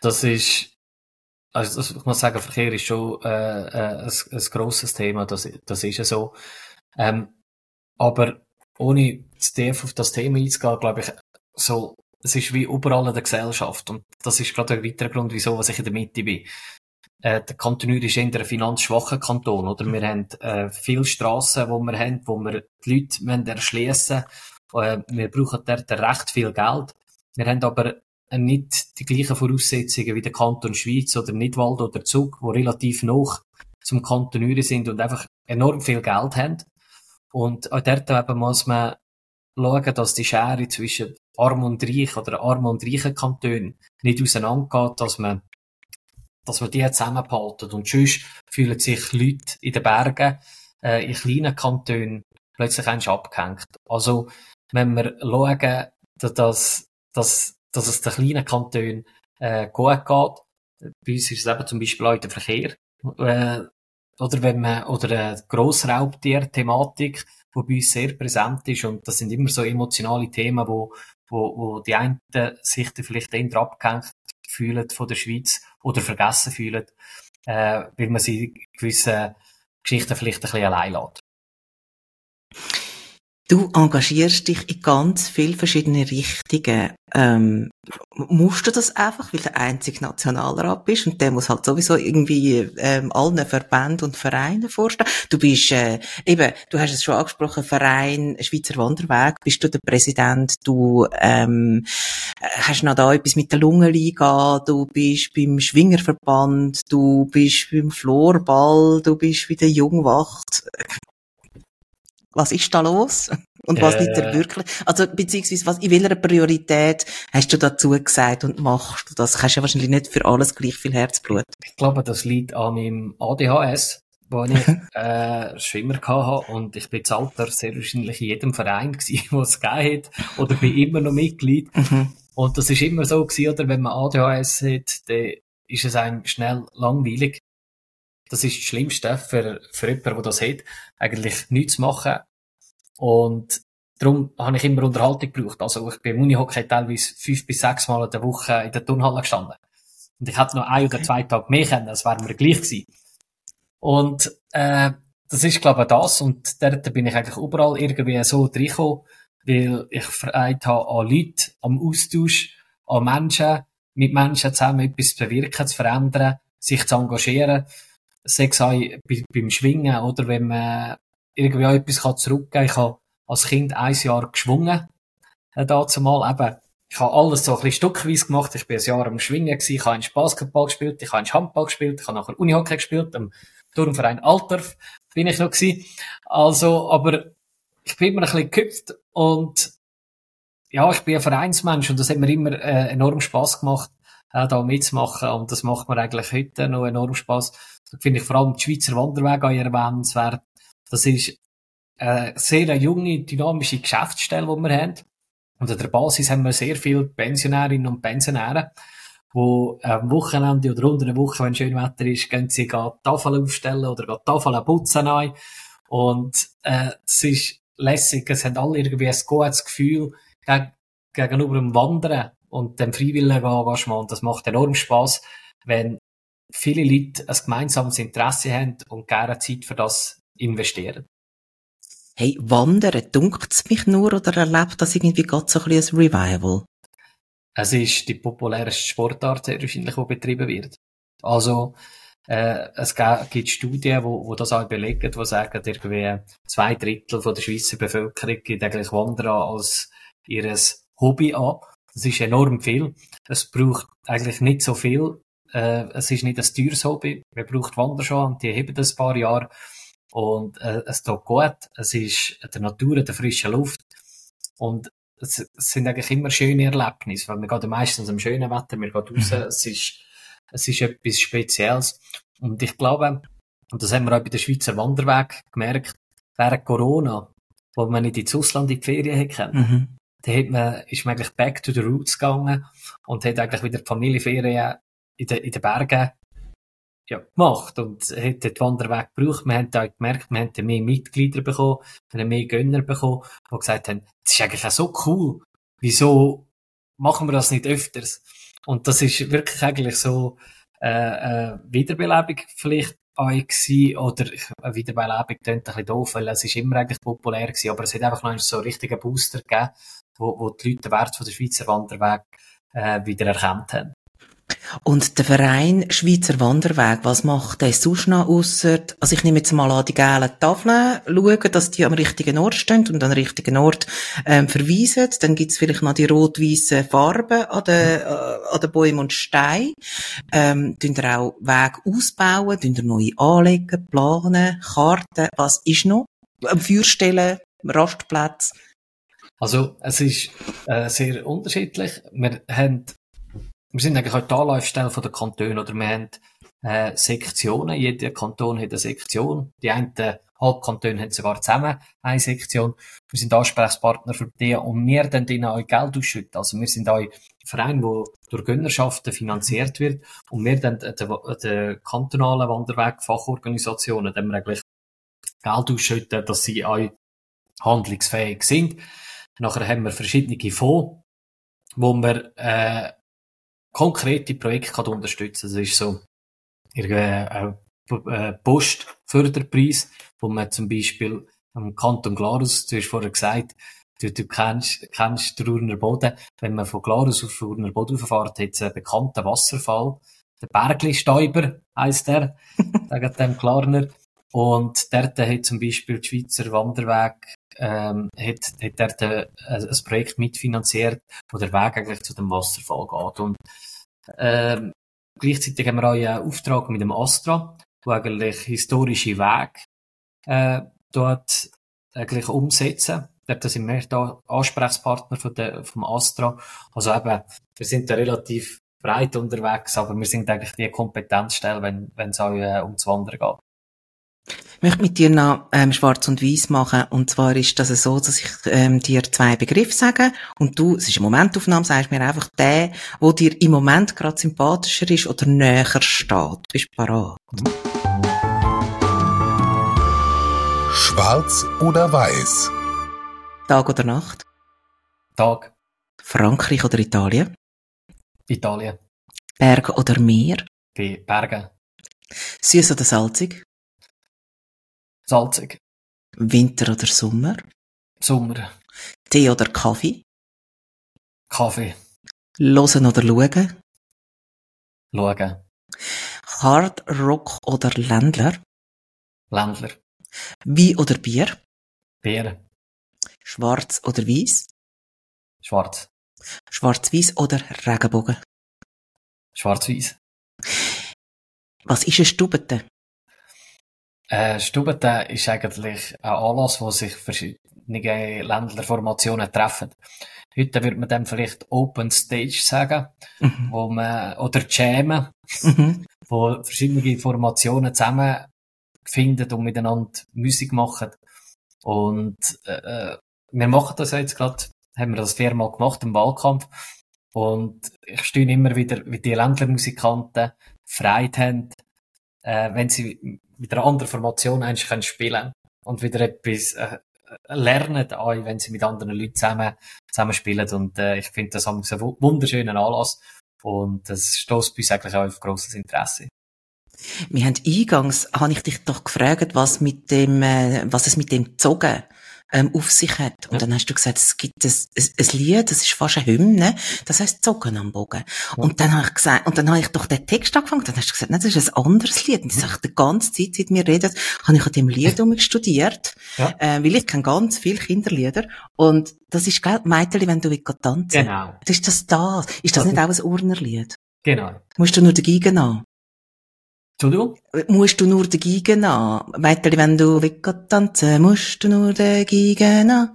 Das ist also ich muss sagen, Verkehr ist schon äh, äh, ein, ein grosses Thema, das, das ist ja so. Ähm, aber ohne zu tief auf das Thema einzugehen, glaube ich, so, es ist wie überall in der Gesellschaft und das ist gerade ein weiterer Grund, wieso was ich in der Mitte bin. Äh, der Kanton Uri ist eher ein finanzschwacher Kanton, oder? Wir haben äh, viele Strassen, wo wir haben, wo wir die Leute erschliessen äh, Wir brauchen dort recht viel Geld. Wir haben aber nicht die gleichen Voraussetzungen wie der Kanton Schweiz oder Nidwald oder Zug, wo relativ noch zum Kanton Uri sind und einfach enorm viel Geld haben. Und auch dort eben muss man schauen, dass die Schere zwischen arm und reich oder arm und reichen Kantonen nicht auseinandergeht, dass man, dass man die zusammenhalten. Und sonst fühlen sich Leute in den Bergen, äh, in kleinen Kantonen plötzlich abgehängt. Also, wenn wir schauen, dass, dass dass es den kleinen Kantonen äh, gut geht. Bei uns ist es eben zum Beispiel auch der Verkehr. Äh, oder wenn man, oder eine Grossraubtier-Thematik, die bei uns sehr präsent ist. Und das sind immer so emotionale Themen, wo, wo, wo die einen sich da vielleicht eher abgehängt fühlen von der Schweiz oder vergessen fühlen, äh, weil man sie in gewissen Geschichten vielleicht ein bisschen allein lässt. Du engagierst dich in ganz viele verschiedene Richtungen. Ähm, musst du das einfach, weil du der einzige Nationalrat bist und der muss halt sowieso irgendwie ähm, allen Verbänden und Vereinen vorstellen. Du bist äh, eben, du hast es schon angesprochen, Verein Schweizer Wanderweg, bist du der Präsident, du ähm, hast noch da etwas mit der Lungenliga, du bist beim Schwingerverband, du bist beim Florball, du bist bei der Jungwacht was ist da los? Und was äh, liegt dir wirklich? Also, beziehungsweise, was, in welcher Priorität hast du dazu gesagt und machst du das? Hast du ja wahrscheinlich nicht für alles gleich viel Herzblut. Ich glaube, das liegt an meinem ADHS, wo ich, äh, Schwimmer hatte und ich bin Alter sehr wahrscheinlich in jedem Verein gewesen, wo es gegeben hat, oder bin immer noch Mitglied. Mhm. Und das ist immer so gewesen, oder wenn man ADHS hat, dann ist es einem schnell langweilig. Das ist das Schlimmste für, für jemanden, der das hat, eigentlich nichts zu machen. Und darum habe ich immer Unterhaltung gebraucht. Also ich bin im Unihockey teilweise fünf bis sechs Mal in der Woche in der Turnhalle gestanden. Und ich hätte noch ein oder zwei Tage mehr können, das wäre mir gleich gewesen. Und äh, das ist, glaube ich, das. Und dort bin ich eigentlich überall irgendwie so reingekommen, weil ich Freude habe an Leuten, am Austausch, an Menschen, mit Menschen zusammen etwas zu bewirken, zu verändern, sich zu engagieren sei es auch beim Schwingen oder wenn man irgendwie auch etwas zurückgeben kann. Ich habe als Kind ein Jahr geschwungen, äh, dazu mal eben. Ich habe alles so ein bisschen stückweise gemacht. Ich bin ein Jahr am Schwingen gewesen. Ich habe einen Basketball gespielt, ich habe einen Handball gespielt, ich habe nachher Unihockey gespielt, am Turnverein Altorf bin ich noch gewesen. Also, aber ich bin immer ein bisschen geküpft und ja, ich bin ein Vereinsmensch und das hat mir immer äh, enorm Spaß gemacht, äh, da mitzumachen und das macht mir eigentlich heute noch enorm Spaß finde ich vor allem die Schweizer Wanderwege erwähnenswert. Das ist eine sehr junge, dynamische Geschäftsstelle, die wir haben. Und an der Basis haben wir sehr viele Pensionärinnen und Pensionäre, die am Wochenende oder unter der Woche, wenn schön Wetter ist, gehen sie Tafel aufstellen oder gehen Tafel putzen ein. Und äh, das ist lässig. Es haben alle irgendwie ein gutes Gefühl geg gegenüber dem Wandern und dem freiwilligen Engagement. Das macht enorm Spaß, wenn viele Leute ein gemeinsames Interesse haben und gerne Zeit für das investieren. Hey, Wandern, dunkt's mich nur oder erlebt das irgendwie gerade so ein bisschen ein Revival? Es ist die populärste Sportart, sehr wahrscheinlich, die betrieben wird. Also, Äh, es gibt Studien, wo, wo das auch belegen, die sagen, irgendwie zwei Drittel von der Schweizer Bevölkerung gibt eigentlich Wandern als ihres Hobby an. Das ist enorm viel. Es braucht eigentlich nicht so viel. Äh, es ist nicht ein teures Hobby. Man braucht Wanderschuhe und die haben das ein paar Jahre. Und äh, es tut gut. Es ist der Natur, der frischen Luft. Und es, es sind eigentlich immer schöne Erlebnisse, weil wir gehen meistens im schönen Wetter, wir gehen raus. Mhm. Es ist es ist etwas Spezielles. Und ich glaube, und das haben wir auch bei der Schweizer Wanderweg gemerkt, während Corona, wo man nicht ins Ausland in die Ferien hätte, mhm. da hat man, ist man eigentlich back to the roots gegangen und hat eigentlich wieder die Familienferien in den, in den Bergen ja, gemacht und hat den Wanderweg gebraucht. Wir haben da gemerkt, wir haben mehr Mitglieder bekommen, wir mehr Gönner bekommen, die gesagt haben, das ist eigentlich auch so cool. Wieso machen wir das nicht öfters? Und das ist wirklich eigentlich so äh, äh, Wiederbelebung vielleicht auch gewesen, oder eine Wiederbelebung klingt ein bisschen doof, weil es ist immer eigentlich populär gewesen, aber es hat einfach noch so einen richtigen Booster gegeben, wo, wo die Leute den Wert von der Schweizer Wanderweg äh, wieder erkannt haben. Und der Verein Schweizer Wanderweg, was macht der sonst noch ausser, also ich nehme jetzt mal an die gelben Tafeln, schauen, dass die am richtigen Ort stehen und an den richtigen Ort ähm, verweisen. Dann gibt's vielleicht noch die rot-weißen Farben an den, äh, an den Bäumen und Steinen. Ähm, tun ihr auch Weg ausbauen, tun ihr neue anlegen, planen, Karten, was ist noch? Feuerstellen, Rastplätze? Also, es ist äh, sehr unterschiedlich. Wir haben wir sind eigentlich auch die Anlaufstelle der Kantone, oder wir haben äh, Sektionen, jeder Kanton hat eine Sektion, die einen Halbkantone haben sogar zusammen eine Sektion. Wir sind Ansprechpartner für die und wir dann denen auch Geld ausschütten. Also wir sind auch ein Verein, der durch Gönnerschaften finanziert wird und wir dann den, den kantonalen Wanderweg-Fachorganisationen dann wir eigentlich Geld ausschütten, dass sie auch handlungsfähig sind. Nachher haben wir verschiedene Fonds, wo wir äh, konkrete Projekte kann unterstützen Das ist so ein äh, Postförderpreis, wo man zum Beispiel am Kanton Glarus, du hast vorher gesagt, du, du kennst, kennst den Urner Boden. Wenn man von Glarus auf Urner Boden fährt, hat es einen bekannten Wasserfall. Der Bergli-Stäuber heisst der, sagen dem Klarner. Und dort hat zum Beispiel die Schweizer Wanderweg ähm, hat, hat dort ein, ein Projekt mitfinanziert, wo der Weg eigentlich zu dem Wasserfall geht. Und ähm, gleichzeitig haben wir auch einen Auftrag mit dem Astra, wo eigentlich historische Wege äh, dort eigentlich umsetzen. Dort sind wir da Ansprechpartner von der, vom Astra. Also eben, wir sind da relativ breit unterwegs, aber wir sind eigentlich die Kompetenzstelle, wenn es auch äh, ums Wandern geht. Ich möchte mit dir noch ähm, schwarz und weiß machen. Und zwar ist das so, dass ich ähm, dir zwei Begriffe sage und du, es ist eine Momentaufnahme, sagst mir einfach der, wo dir im Moment gerade sympathischer ist oder näher steht. Bist du parat? Schwarz oder weiß? Tag oder Nacht? Tag. Frankreich oder Italien? Italien. Berg oder Meer? Bei Bergen. Süß oder salzig? Salzig. Winter oder Sommer? Sommer. Tee oder Kaffee? Kaffee. Losen oder schauen? Schauen. Hard Rock oder Ländler? Ländler. Wein oder Bier? Bier. Schwarz oder weiß? Schwarz. Schwarz-Weiß oder Regenbogen? Schwarz-Weiß. Was ist ein Stubete? Äh, Stubete ist eigentlich ein Anlass, wo sich verschiedene Ländlerformationen treffen. Heute würde man dem vielleicht Open Stage sagen, mhm. wo man, oder Jammen, mhm. wo verschiedene Formationen zusammen finden und miteinander Musik machen. Und äh, äh wir machen das jetzt gerade, haben wir das viermal gemacht im Wahlkampf. Und ich stehe immer wieder, wie die Ländlermusikanten Freude haben, äh, wenn sie mit einer anderen Formation eigentlich können spielen und wieder etwas äh, lernen, auch wenn sie mit anderen Leuten zusammen, zusammen spielen. Und äh, ich finde das haben einen wunderschönen Anlass und das stößt bei uns eigentlich auch auf grosses Interesse. Wir haben eingangs, habe ich dich doch gefragt, was mit dem, äh, was es mit dem Zogen ähm, auf sich hat. Und ja. dann hast du gesagt, es gibt ein, ein, ein, Lied, das ist fast eine Hymne, das heißt Zocken am Bogen. Ja. Und dann habe ich gesagt, und dann habe ich doch den Text angefangen, dann hast du gesagt, nein, das ist ein anderes Lied. Und ich sage, die ganze Zeit, seit wir reden, habe ich an dem Lied um studiert, ja. äh, weil ich kenne ganz viele Kinderlieder. Und das ist, gell, Meiteli, wenn du willst tanzen. Genau. Das ist das das. Ist das, das nicht auch ein Urnerlied? Genau. Musst du nur dagegen an? Entschuldigung? Musst du nur dagegen an? Meiteli, wenn du tanzen, musst du nur dagegen an.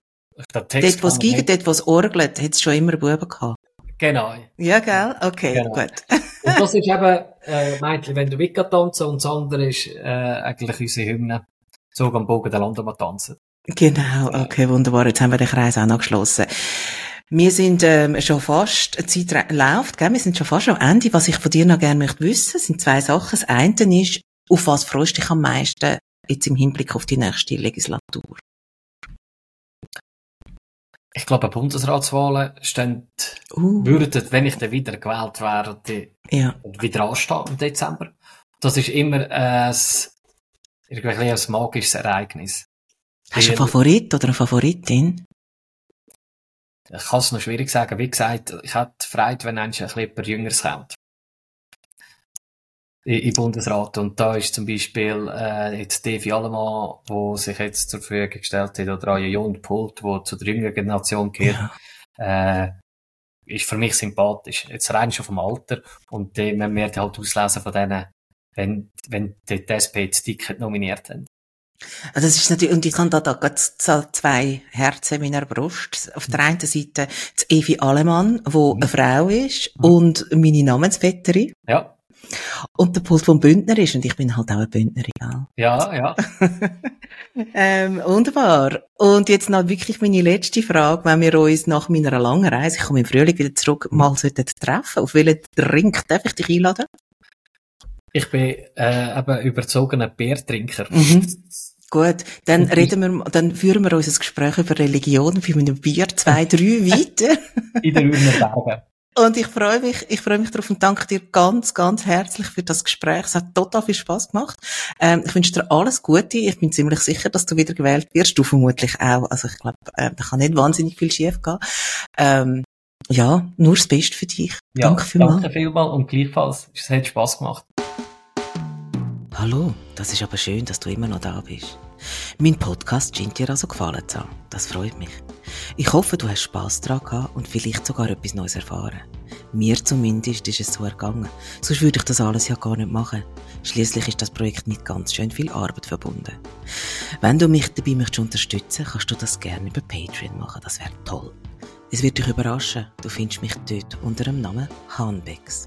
Dort, wo es giegen, dort, wo es orgelt, hat es schon immer Buben gehabt. Genau. Ja, gell? Okay, genau. gut. und das ist eben, äh, Meitli, wenn du willst tanzen, und das andere ist, äh, eigentlich unsere Hymne. So am Bogen der Lande mal tanzen. Genau, okay, wunderbar. Jetzt haben wir den Kreis auch noch geschlossen. Wir sind ähm, schon fast, die Zeit läuft, gell? wir sind schon fast am Ende. Was ich von dir noch gerne möchte wissen, sind zwei Sachen. Das eine ist, auf was freust du dich am meisten jetzt im Hinblick auf die nächste Legislatur? Ich glaube, Bundesratswahlen stehen, uh. würden, wenn ich dann wieder gewählt wäre, die, ja. wieder anstehen im Dezember. Das ist immer ein, irgendwie ein magisches Ereignis. Hast du einen Favorit oder eine Favoritin? Ich kann es noch schwierig sagen. Wie gesagt, ich hätte Freude, wenn ein jemand Jüngeres kommt. Im Bundesrat. Und da ist zum Beispiel äh, jetzt Devi Allemann, wo sich jetzt zur Verfügung gestellt hat, oder auch Jon Pult, wo zu der jüngeren Generation gehört, ja. äh, ist für mich sympathisch. Jetzt rein schon vom Alter. Und die, man wird halt auslesen von denen, wenn, wenn die, SP das Ticket nominiert haben. Also das ist natürlich, und ich habe da, da zwei Herzen in meiner Brust. Auf der einen Seite die Evi Alemann, wo mhm. eine Frau ist, mhm. und meine Namensvetterin. Ja. Und der Pult vom Bündner ist, und ich bin halt auch eine Bündnerin, gell? Ja, ja. ähm, wunderbar. Und jetzt noch wirklich meine letzte Frage, wenn wir uns nach meiner langen Reise, ich komme im Frühling wieder zurück, mal sollten treffen. Auf welchen Drink darf ich dich einladen? Ich bin äh, eben überzogener Bärtrinker. Mhm. Gut, dann reden wir, dann führen wir unser Gespräch über Religion für meinem Bier zwei, drei weiter. In der Bergen. Und ich freue mich, ich freue mich darauf und danke dir ganz, ganz herzlich für das Gespräch. Es hat total viel Spaß gemacht. Ähm, ich wünsche dir alles Gute. Ich bin ziemlich sicher, dass du wieder gewählt wirst. Du vermutlich auch. Also ich glaube, äh, da kann nicht wahnsinnig viel schief gehen. Ähm, ja, nur das Beste für dich. Ja, danke vielmals. Danke vielmals und gleichfalls. Es hat Spaß gemacht. Hallo, das ist aber schön, dass du immer noch da bist. Mein Podcast scheint dir also gefallen zu haben. Das freut mich. Ich hoffe, du hast Spass daran gehabt und vielleicht sogar etwas Neues erfahren. Mir zumindest ist es so ergangen. Sonst würde ich das alles ja gar nicht machen. Schließlich ist das Projekt mit ganz schön viel Arbeit verbunden. Wenn du mich dabei möchtest unterstützen, kannst du das gerne über Patreon machen. Das wäre toll. Es wird dich überraschen. Du findest mich dort unter dem Namen Hanbex.